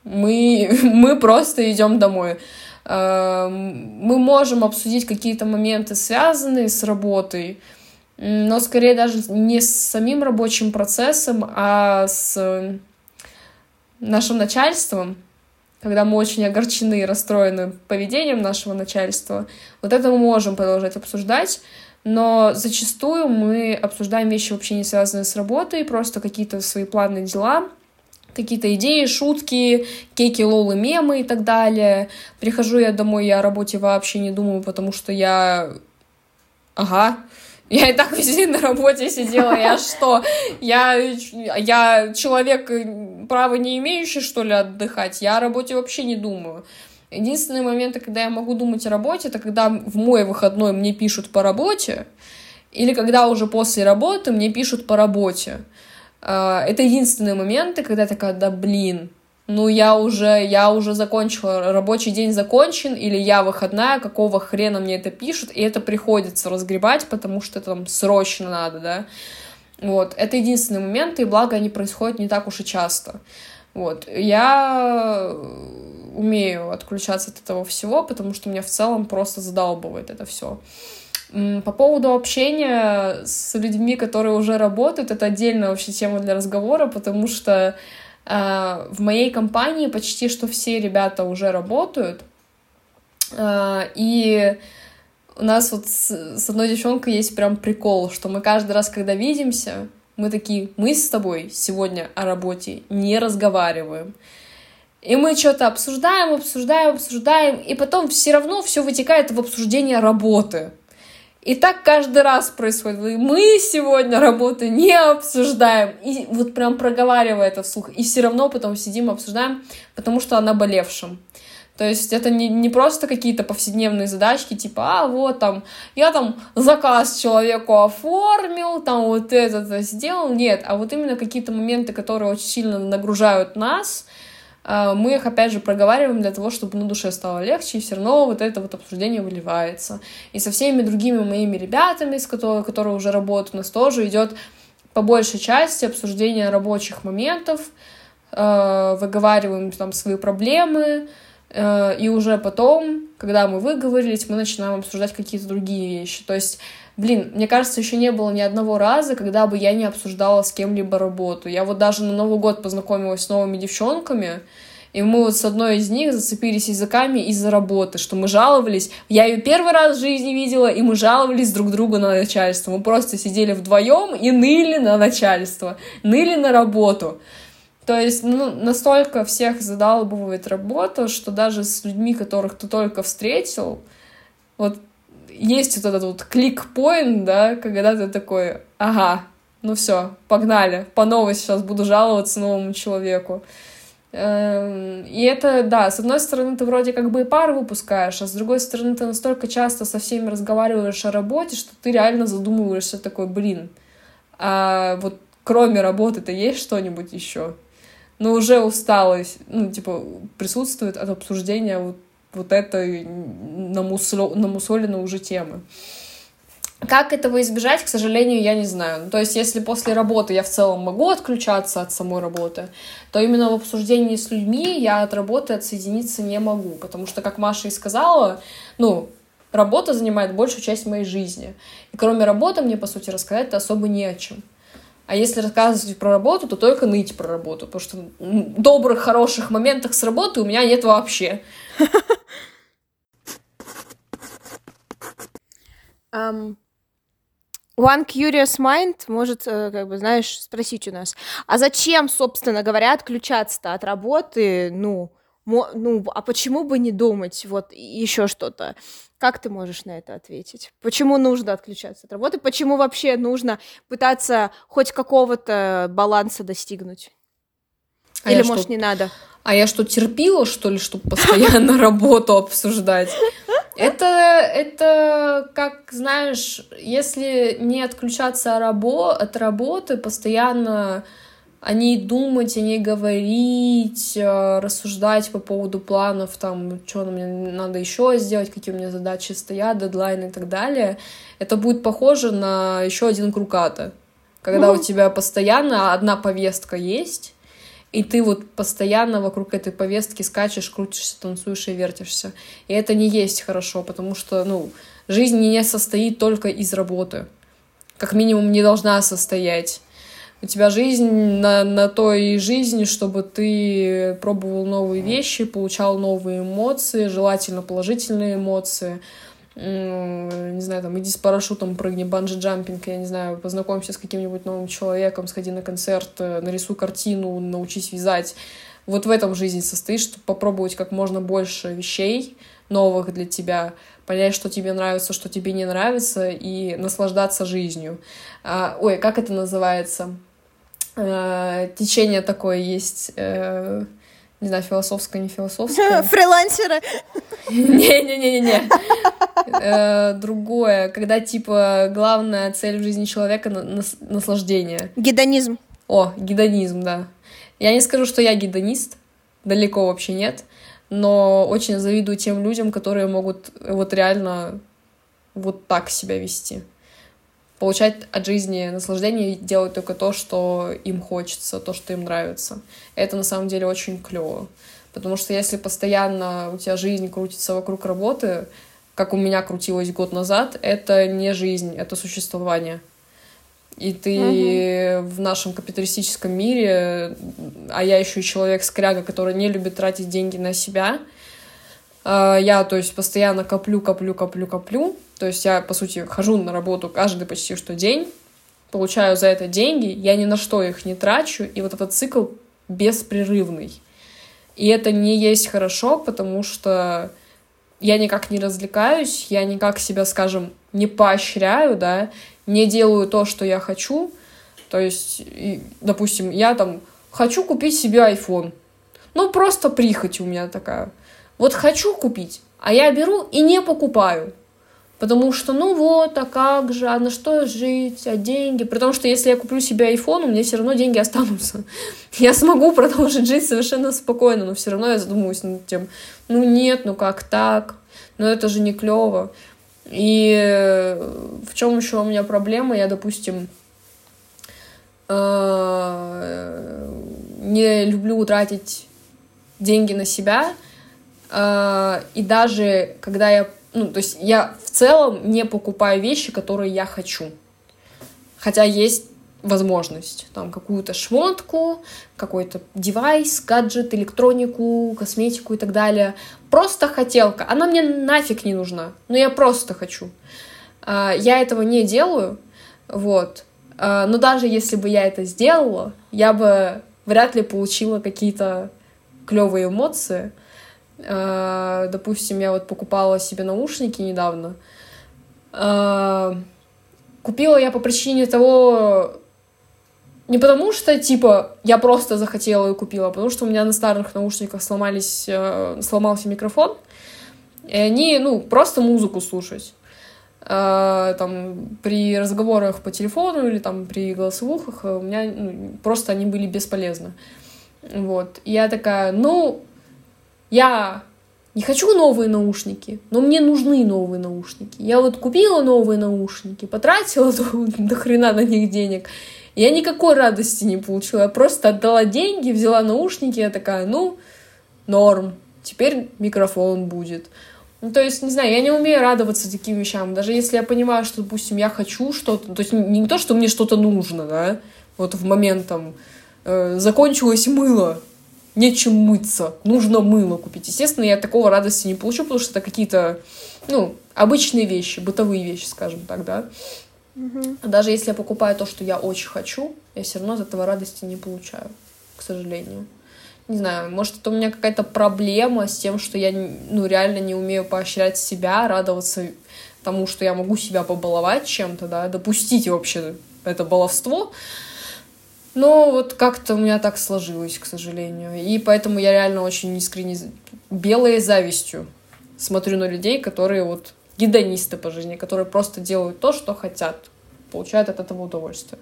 мы, [LAUGHS] мы просто идем домой. Эм, мы можем обсудить какие-то моменты, связанные с работой, но скорее даже не с самим рабочим процессом, а с нашим начальством, когда мы очень огорчены и расстроены поведением нашего начальства, вот это мы можем продолжать обсуждать, но зачастую мы обсуждаем вещи вообще не связанные с работой, просто какие-то свои планы, дела, какие-то идеи, шутки, кейки, лолы, мемы и так далее. Прихожу я домой, я о работе вообще не думаю, потому что я... Ага, я и так весь день на работе сидела, я что? Я, я человек, э, права не имеющий, что ли, отдыхать? Я о работе вообще не думаю. Единственные моменты, когда я могу думать о работе, это когда в мой выходной мне пишут по работе, или когда уже после работы мне пишут по работе. А, это единственные моменты, когда я такая, да блин, ну я уже, я уже закончила, рабочий день закончен, или я выходная, какого хрена мне это пишут, и это приходится разгребать, потому что это там срочно надо, да. Вот, это единственный момент, и благо они происходят не так уж и часто. Вот, я умею отключаться от этого всего, потому что меня в целом просто задалбывает это все. По поводу общения с людьми, которые уже работают, это отдельная вообще тема для разговора, потому что в моей компании почти что все ребята уже работают, а, и у нас вот с одной девчонкой есть прям прикол, что мы каждый раз, когда видимся, мы такие, мы с тобой сегодня о работе не разговариваем. И мы что-то обсуждаем, обсуждаем, обсуждаем, и потом все равно все вытекает в обсуждение работы. И так каждый раз происходит. Мы сегодня работу не обсуждаем. И вот прям проговаривая это вслух. И все равно потом сидим, обсуждаем, потому что она болевшим. То есть это не, не просто какие-то повседневные задачки, типа, а вот там, я там заказ человеку оформил, там вот это сделал. Нет, а вот именно какие-то моменты, которые очень сильно нагружают нас, мы их, опять же, проговариваем для того, чтобы на душе стало легче, и все равно вот это вот обсуждение выливается. И со всеми другими моими ребятами, с которыми, которые уже работают, у нас тоже идет по большей части обсуждение рабочих моментов, а, выговариваем там свои проблемы, а, и уже потом, когда мы выговорились, мы начинаем обсуждать какие-то другие вещи. То есть Блин, мне кажется, еще не было ни одного раза, когда бы я не обсуждала с кем-либо работу. Я вот даже на Новый год познакомилась с новыми девчонками, и мы вот с одной из них зацепились языками из-за работы, что мы жаловались. Я ее первый раз в жизни видела, и мы жаловались друг другу на начальство. Мы просто сидели вдвоем и ныли на начальство, ныли на работу. То есть, ну, настолько всех задалбывает работа, что даже с людьми, которых ты только встретил, вот есть вот этот вот клик-поинт, да, когда ты такой, ага, ну все, погнали, по новой сейчас буду жаловаться новому человеку. Эм, и это, да, с одной стороны, ты вроде как бы и пар выпускаешь, а с другой стороны, ты настолько часто со всеми разговариваешь о работе, что ты реально задумываешься такой, блин, а вот кроме работы-то есть что-нибудь еще? Но уже усталость, ну, типа, присутствует от обсуждения вот, вот этой намусоленной уже темы. Как этого избежать, к сожалению, я не знаю. То есть, если после работы я в целом могу отключаться от самой работы, то именно в обсуждении с людьми я от работы отсоединиться не могу. Потому что, как Маша и сказала, ну, работа занимает большую часть моей жизни. И кроме работы мне, по сути, рассказать-то особо не о чем. А если рассказывать про работу, то только ныть про работу, потому что добрых, хороших моментах с работы у меня нет вообще. Um, One Curious Mind может, э, как бы, знаешь, спросить у нас, а зачем, собственно говоря, отключаться-то от работы, ну, ну, а почему бы не думать вот еще что-то? Как ты можешь на это ответить? Почему нужно отключаться от работы? Почему вообще нужно пытаться хоть какого-то баланса достигнуть? А Или, может, что... не надо? А я что, терпила, что ли, чтобы постоянно [LAUGHS] работу обсуждать? Это, это, как, знаешь, если не отключаться от работы, постоянно о ней думать, о ней говорить, э, рассуждать по поводу планов, там, что мне надо еще сделать, какие у меня задачи стоят, дедлайны и так далее, это будет похоже на еще один круг ада. Когда у тебя постоянно одна повестка есть, и ты вот постоянно вокруг этой повестки скачешь, крутишься, танцуешь и вертишься. И это не есть хорошо, потому что, ну, жизнь не состоит только из работы. Как минимум не должна состоять. У тебя жизнь на, на той жизни, чтобы ты пробовал новые вещи, получал новые эмоции, желательно положительные эмоции, не знаю, там, иди с парашютом, прыгни, банджи-джампинг, я не знаю, познакомься с каким-нибудь новым человеком, сходи на концерт, э, нарисуй картину, научись вязать. Вот в этом жизнь состоит, чтобы попробовать как можно больше вещей новых для тебя, понять, что тебе нравится, что тебе не нравится, и наслаждаться жизнью. А, ой, как это называется? А, течение такое есть... А, не знаю, философское, не философское. [LAUGHS] Фрилансеры. Не-не-не-не-не. Э, другое, когда, типа, главная цель в жизни человека — наслаждение. Гедонизм. О, гедонизм, да. Я не скажу, что я гедонист, далеко вообще нет, но очень завидую тем людям, которые могут вот реально вот так себя вести получать от жизни наслаждение и делать только то, что им хочется, то, что им нравится. Это на самом деле очень клево. Потому что если постоянно у тебя жизнь крутится вокруг работы, как у меня крутилось год назад, это не жизнь, это существование. И ты угу. в нашем капиталистическом мире, а я еще и человек скряга, который не любит тратить деньги на себя, я, то есть, постоянно коплю, коплю, коплю, коплю. То есть я, по сути, хожу на работу каждый почти что день, получаю за это деньги, я ни на что их не трачу, и вот этот цикл беспрерывный. И это не есть хорошо, потому что я никак не развлекаюсь, я никак себя, скажем, не поощряю, да, не делаю то, что я хочу. То есть, допустим, я там хочу купить себе iPhone. Ну, просто прихоть у меня такая. Вот хочу купить, а я беру и не покупаю. Потому что, ну вот, а как же, а на что жить, а деньги? Потому что если я куплю себе iPhone, у меня все равно деньги останутся. [LAUGHS] Я смогу продолжить жить совершенно спокойно, но все равно я задумываюсь над тем, ну нет, ну как так? Ну это же не клево. И э, в чем еще у меня проблема? Я, допустим, э, не люблю тратить деньги на себя, и даже когда я, ну, то есть я в целом не покупаю вещи, которые я хочу. Хотя есть возможность. Там какую-то шмотку, какой-то девайс, гаджет, электронику, косметику и так далее. Просто хотелка. Она мне нафиг не нужна. Но я просто хочу. А, я этого не делаю. Вот. А, но даже если бы я это сделала, я бы вряд ли получила какие-то клевые эмоции. Э, допустим, я вот покупала себе наушники недавно. Э, купила я по причине того, Не потому что, типа, я просто захотела и купила, а потому что у меня на старых наушниках сломались, э, сломался микрофон, и они, ну, просто музыку слушать. Там, при разговорах по телефону или там при голосовухах у меня ну, просто они были бесполезны. Вот. И я такая, ну, я не хочу новые наушники, но мне нужны новые наушники. Я вот купила новые наушники, потратила [LAUGHS] до хрена на них денег, я никакой радости не получила. Я просто отдала деньги, взяла наушники, я такая, ну, норм, теперь микрофон будет. Ну, то есть, не знаю, я не умею радоваться таким вещам. Даже если я понимаю, что, допустим, я хочу что-то, то есть не то, что мне что-то нужно, да, вот в момент там э, закончилось мыло, нечем мыться, нужно мыло купить. Естественно, я такого радости не получу, потому что это какие-то, ну, обычные вещи, бытовые вещи, скажем так, да. Угу. Даже если я покупаю то, что я очень хочу, я все равно от этого радости не получаю, к сожалению. Не знаю, может, это у меня какая-то проблема с тем, что я, ну, реально не умею поощрять себя, радоваться тому, что я могу себя побаловать чем-то, да, допустить вообще это баловство. Но вот как-то у меня так сложилось, к сожалению. И поэтому я реально очень искренне белой завистью смотрю на людей, которые вот гедонисты по жизни, которые просто делают то, что хотят, получают от этого удовольствие.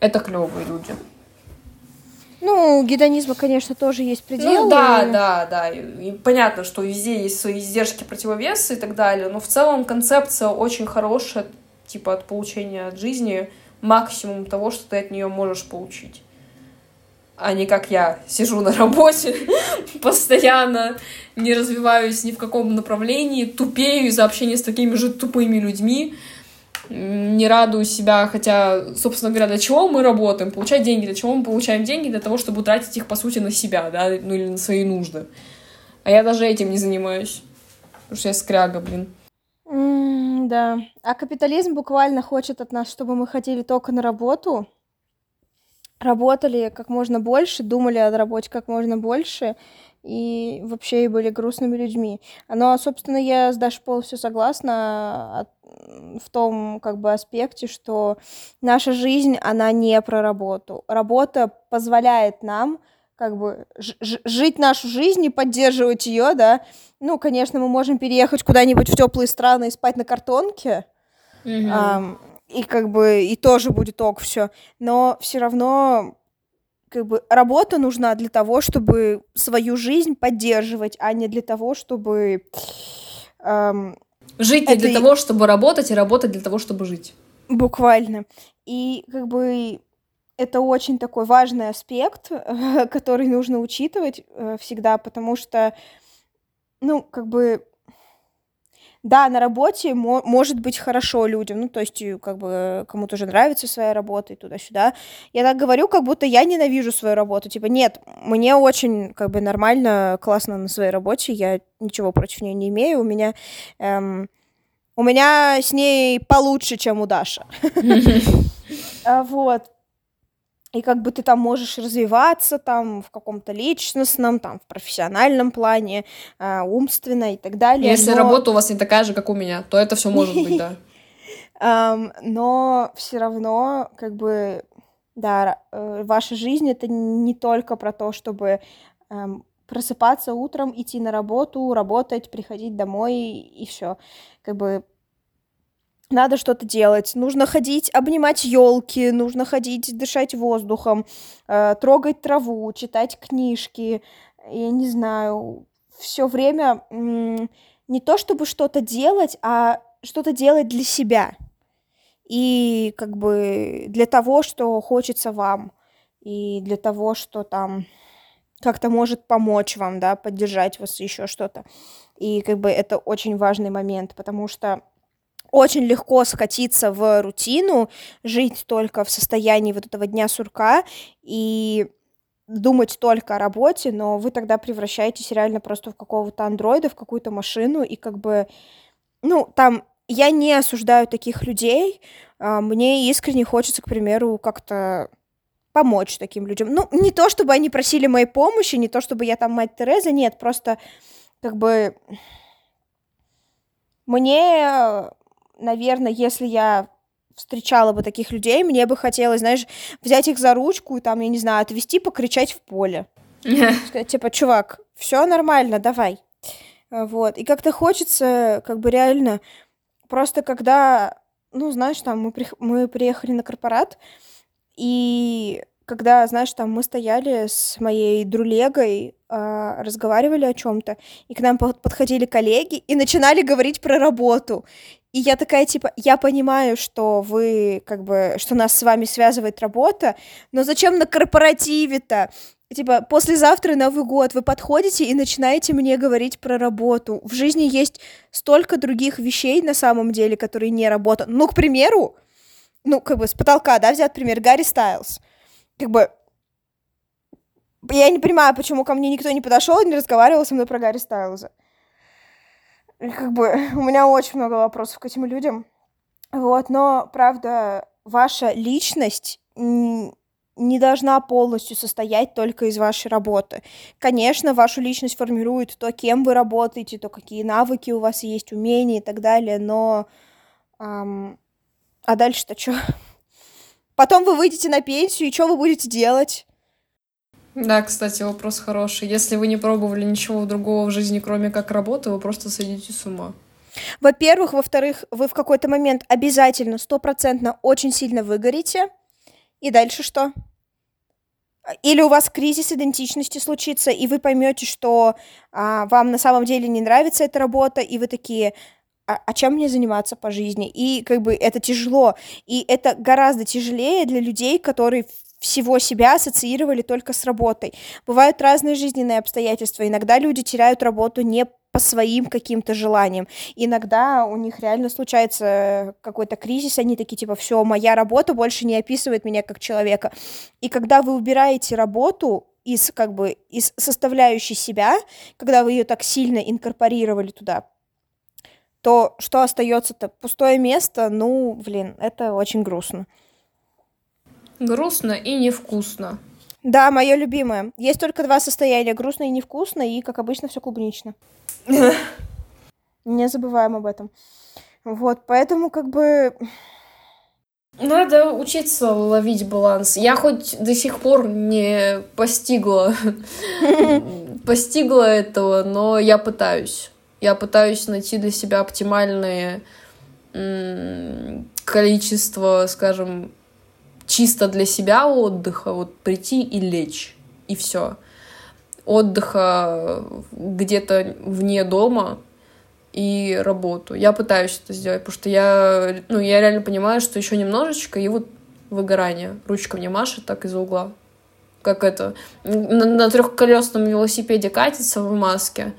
Это клевые люди. Ну, у гедонизма, конечно, тоже есть пределы. Ну, да, да, да. И, и понятно, что везде есть свои издержки, противовесы и так далее, но в целом концепция очень хорошая, типа от получения от жизни максимум того, что ты от нее можешь получить а не как я сижу на работе, [LAUGHS] постоянно не развиваюсь ни в каком направлении, тупею из-за общения с такими же тупыми людьми, не радую себя, хотя, собственно говоря, для чего мы работаем, получать деньги, для чего мы получаем деньги, для того, чтобы тратить их, по сути, на себя, да, ну или на свои нужды. А я даже этим не занимаюсь, потому что я скряга, блин. Mm, да, а капитализм буквально хочет от нас, чтобы мы ходили только на работу, работали как можно больше, думали о работе как можно больше и вообще и были грустными людьми. Но, собственно, я с Дашей полностью согласна в том как бы аспекте, что наша жизнь, она не про работу. Работа позволяет нам как бы жить нашу жизнь и поддерживать ее, да. Ну, конечно, мы можем переехать куда-нибудь в теплые страны и спать на картонке, mm-hmm. а, и как бы и тоже будет ок все, но все равно как бы работа нужна для того, чтобы свою жизнь поддерживать, а не для того, чтобы эм, жить не для того, чтобы работать, и работать для того, чтобы жить. Буквально. И как бы это очень такой важный аспект, [LAUGHS] который нужно учитывать э, всегда, потому что, ну, как бы да, на работе мо- может быть хорошо людям, ну, то есть, как бы, кому-то уже нравится своя работа и туда-сюда. Я так говорю, как будто я ненавижу свою работу. Типа, нет, мне очень, как бы, нормально, классно на своей работе, я ничего против нее не имею, у меня... Эм, у меня с ней получше, чем у Даши. [LAUGHS] А, вот и как бы ты там можешь развиваться там в каком-то личностном, там в профессиональном плане, э, умственно и так далее. Если но... работа у вас не такая же, как у меня, то это все может быть, да. [LAUGHS] Но все равно, как бы, да, э, ваша жизнь это не только про то, чтобы просыпаться утром, идти на работу, работать, приходить домой и все. Как бы надо что-то делать, нужно ходить, обнимать елки, нужно ходить, дышать воздухом, э, трогать траву, читать книжки, я не знаю, все время м- не то чтобы что-то делать, а что-то делать для себя. И как бы для того, что хочется вам и для того, что там как-то может помочь вам, да, поддержать вас еще что-то. И как бы это очень важный момент, потому что очень легко скатиться в рутину, жить только в состоянии вот этого дня сурка и думать только о работе, но вы тогда превращаетесь реально просто в какого-то андроида, в какую-то машину, и как бы, ну, там, я не осуждаю таких людей, а, мне искренне хочется, к примеру, как-то помочь таким людям. Ну, не то, чтобы они просили моей помощи, не то, чтобы я там мать Тереза, нет, просто как бы мне наверное, если я встречала бы таких людей, мне бы хотелось, знаешь, взять их за ручку и там, я не знаю, отвести, покричать в поле. [LAUGHS] Сказать, типа, чувак, все нормально, давай. А, вот. И как-то хочется, как бы реально, просто когда, ну, знаешь, там мы, при... мы приехали на корпорат, и когда, знаешь, там мы стояли с моей друлегой, э, разговаривали о чем-то, и к нам подходили коллеги и начинали говорить про работу. И я такая, типа, я понимаю, что вы, как бы, что нас с вами связывает работа, но зачем на корпоративе-то? Типа, послезавтра Новый год, вы подходите и начинаете мне говорить про работу. В жизни есть столько других вещей, на самом деле, которые не работают. Ну, к примеру, ну, как бы с потолка, да, взять пример, Гарри Стайлз как бы я не понимаю, почему ко мне никто не подошел и не разговаривал со мной про Гарри Стайлза. Как бы [LAUGHS] у меня очень много вопросов к этим людям. Вот, но, правда, ваша личность не должна полностью состоять только из вашей работы. Конечно, вашу личность формирует то, кем вы работаете, то, какие навыки у вас есть, умения и так далее, но... Эм, а дальше-то что? [LAUGHS] Потом вы выйдете на пенсию, и что вы будете делать? Да, кстати, вопрос хороший. Если вы не пробовали ничего другого в жизни, кроме как работы, вы просто сойдете с ума. Во-первых, во-вторых, вы в какой-то момент обязательно, стопроцентно, очень сильно выгорите. И дальше что? Или у вас кризис идентичности случится, и вы поймете, что а, вам на самом деле не нравится эта работа, и вы такие, а, а чем мне заниматься по жизни? И как бы это тяжело. И это гораздо тяжелее для людей, которые всего себя ассоциировали только с работой. Бывают разные жизненные обстоятельства. Иногда люди теряют работу не по своим каким-то желаниям. Иногда у них реально случается какой-то кризис, они такие типа, все, моя работа больше не описывает меня как человека. И когда вы убираете работу из как бы из составляющей себя, когда вы ее так сильно инкорпорировали туда, то что остается-то? Пустое место, ну, блин, это очень грустно. Грустно и невкусно. Да, мое любимое. Есть только два состояния: грустно и невкусно, и, как обычно, все клубнично. Не забываем об этом. Вот, поэтому как бы надо учиться ловить баланс. Я хоть до сих пор не постигла, постигла этого, но я пытаюсь. Я пытаюсь найти для себя оптимальное количество, скажем, чисто для себя отдыха, вот прийти и лечь, и все. Отдыха где-то вне дома и работу. Я пытаюсь это сделать, потому что я, ну, я реально понимаю, что еще немножечко, и вот выгорание. Ручка мне машет так из-за угла. Как это, на, на трехколесном велосипеде катится в маске,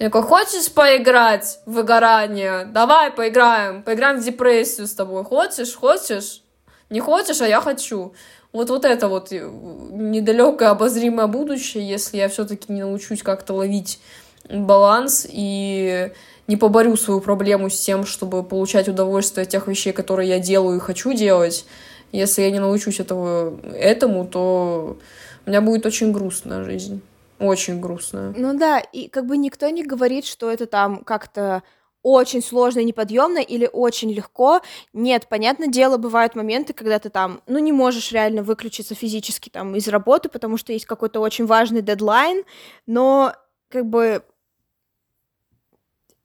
я такой, хочешь поиграть в выгорание? Давай поиграем. Поиграем в депрессию с тобой. Хочешь? Хочешь? Не хочешь, а я хочу. Вот, вот это вот э, недалекое обозримое будущее, если я все-таки не научусь как-то ловить баланс и не поборю свою проблему с тем, чтобы получать удовольствие от тех вещей, которые я делаю и хочу делать, если я не научусь этого, этому, то у меня будет очень грустная жизнь. Очень грустная. Ну да, и как бы никто не говорит, что это там как-то очень сложно и неподъемно или очень легко. Нет, понятное дело, бывают моменты, когда ты там, ну, не можешь реально выключиться физически там из работы, потому что есть какой-то очень важный дедлайн, но как бы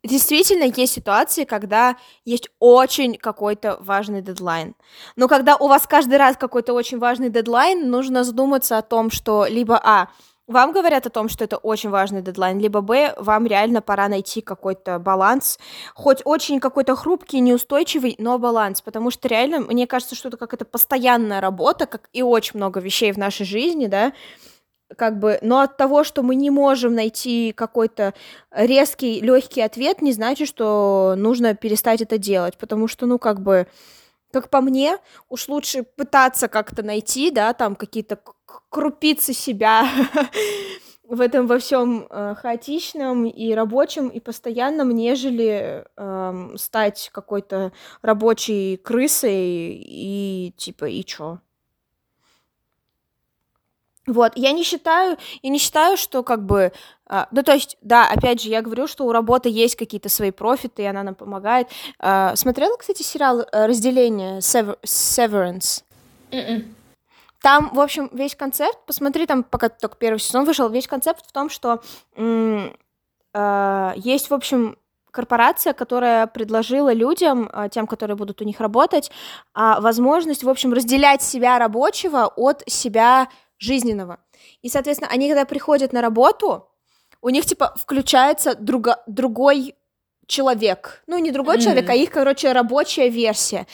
действительно есть ситуации, когда есть очень какой-то важный дедлайн. Но когда у вас каждый раз какой-то очень важный дедлайн, нужно задуматься о том, что либо А, вам говорят о том, что это очень важный дедлайн, либо Б, вам реально пора найти какой-то баланс, хоть очень какой-то хрупкий, неустойчивый, но баланс, потому что реально, мне кажется, что это как это постоянная работа, как и очень много вещей в нашей жизни, да, как бы, но от того, что мы не можем найти какой-то резкий, легкий ответ, не значит, что нужно перестать это делать, потому что, ну, как бы, как по мне, уж лучше пытаться как-то найти, да, там какие-то крупицы себя [LAUGHS] в этом во всем э, хаотичном и рабочем и постоянном, нежели э, стать какой-то рабочей крысой и типа и чё. Вот, я не считаю, я не считаю, что как бы, а, ну то есть, да, опять же, я говорю, что у работы есть какие-то свои профиты, и она нам помогает. А, смотрела, кстати, сериал э, «Разделение» Sever- Severance? М-м. Там, в общем, весь концепт, посмотри, там пока только первый сезон вышел, весь концепт в том, что э, есть, в общем, корпорация, которая предложила людям, э, тем, которые будут у них работать, возможность, в общем, разделять себя рабочего от себя жизненного. И, соответственно, они, когда приходят на работу, у них, типа, включается друго- другой человек. Ну, не другой mm-hmm. человек, а их, короче, рабочая версия.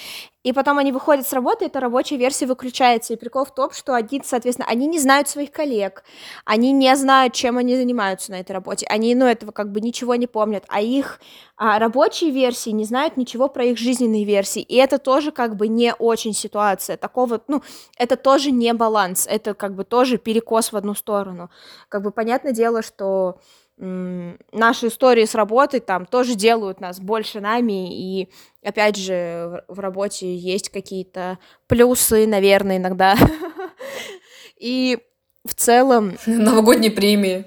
И потом они выходят с работы, эта рабочая версия выключается. И прикол в том, что они, соответственно, они не знают своих коллег, они не знают, чем они занимаются на этой работе, они, ну, этого как бы ничего не помнят, а их а, рабочие версии не знают ничего про их жизненные версии. И это тоже как бы не очень ситуация такого, ну, это тоже не баланс, это как бы тоже перекос в одну сторону. Как бы понятное дело, что наши истории с работой там тоже делают нас больше нами, и опять же в работе есть какие-то плюсы, наверное, иногда. [LAUGHS] И в целом... Новогодние премии.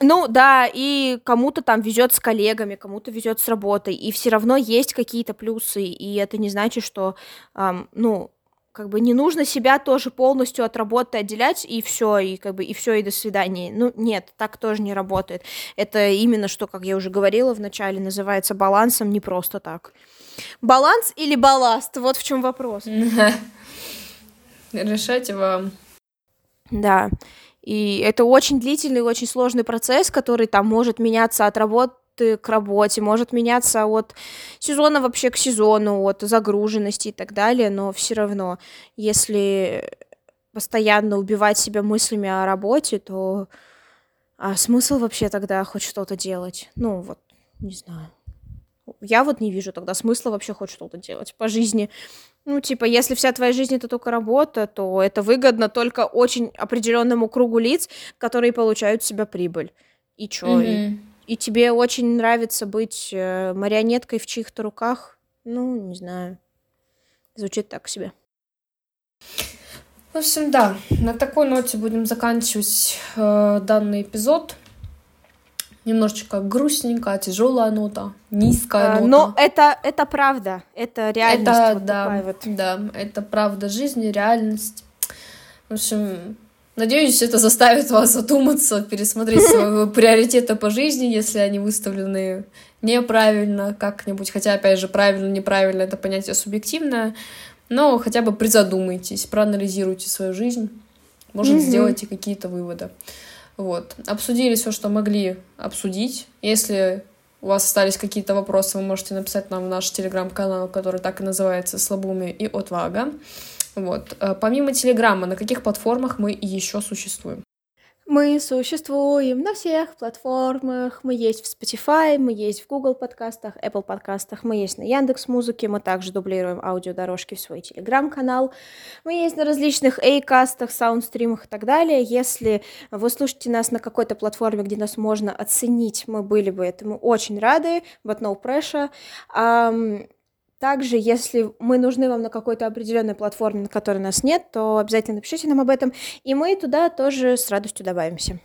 Ну да, и кому-то там везет с коллегами, кому-то везет с работой, и все равно есть какие-то плюсы, и это не значит, что, эм, ну, как бы не нужно себя тоже полностью от работы отделять и все и как бы и все и до свидания ну нет так тоже не работает. Это именно что как я уже говорила в начале называется балансом не просто так. Баланс или балласт? Вот в чем вопрос. [LAUGHS] Решайте вам. Да. И это очень длительный очень сложный процесс который там может меняться от работы работы к работе, может меняться от сезона вообще к сезону, от загруженности и так далее, но все равно, если постоянно убивать себя мыслями о работе, то а смысл вообще тогда хоть что-то делать? Ну, вот, не знаю. Я вот не вижу тогда смысла вообще хоть что-то делать по жизни. Ну, типа, если вся твоя жизнь это только работа, то это выгодно только очень определенному кругу лиц, которые получают в себя прибыль. И чё? Mm-hmm. И тебе очень нравится быть э, марионеткой в чьих-то руках, ну, не знаю, звучит так себе. В общем, да, на такой ноте будем заканчивать э, данный эпизод. Немножечко грустненькая, тяжелая нота, низкая а, нота. Но это, это правда, это реальность. Это, вот да, вот. да, это правда жизни, реальность. В общем, Надеюсь, это заставит вас задуматься, пересмотреть свои приоритеты по жизни, если они выставлены неправильно как-нибудь. Хотя, опять же, правильно, неправильно — это понятие субъективное. Но хотя бы призадумайтесь, проанализируйте свою жизнь. Может, mm-hmm. сделайте какие-то выводы. Вот. Обсудили все, что могли обсудить. Если у вас остались какие-то вопросы, вы можете написать нам в наш телеграм-канал, который так и называется «Слабуми и отвага». Вот. Э, помимо Телеграма, на каких платформах мы еще существуем? Мы существуем на всех платформах. Мы есть в Spotify, мы есть в Google подкастах, Apple подкастах, мы есть на Яндекс Музыке, мы также дублируем аудиодорожки в свой Телеграм-канал. Мы есть на различных A-кастах, саундстримах и так далее. Если вы слушаете нас на какой-то платформе, где нас можно оценить, мы были бы этому очень рады, but no pressure. Um, также, если мы нужны вам на какой-то определенной платформе, на которой нас нет, то обязательно напишите нам об этом, и мы туда тоже с радостью добавимся.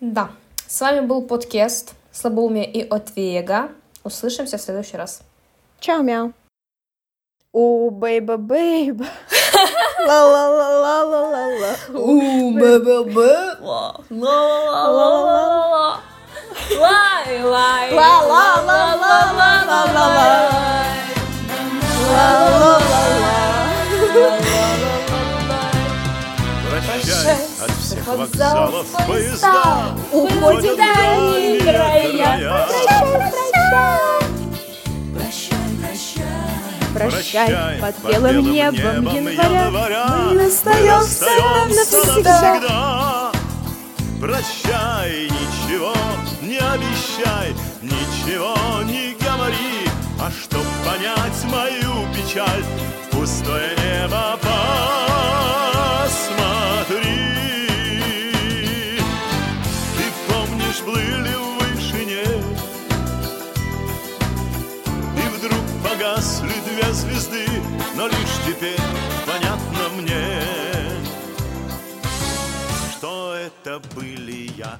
Да. С вами был подкаст «Слабоумие и Отвега». Услышимся в следующий раз. Чао, мяу. О, бейба, бейба. ла ла ла ла ла ла ла У, бейба, бейба. ла ла ла ла ла Лай, лай. Ла. ла. Ла ла ла ла ла. Прощай от всех вокзалов поезда, Уходит дальние края. Прощай, под белым небом января. Мы остаемся навсегда. Прощай, обещай, ничего не говори, а чтоб понять мою печаль, пустое небо посмотри. Ты помнишь, плыли в вышине, И вдруг погасли две звезды, но лишь теперь понятно мне. это были я.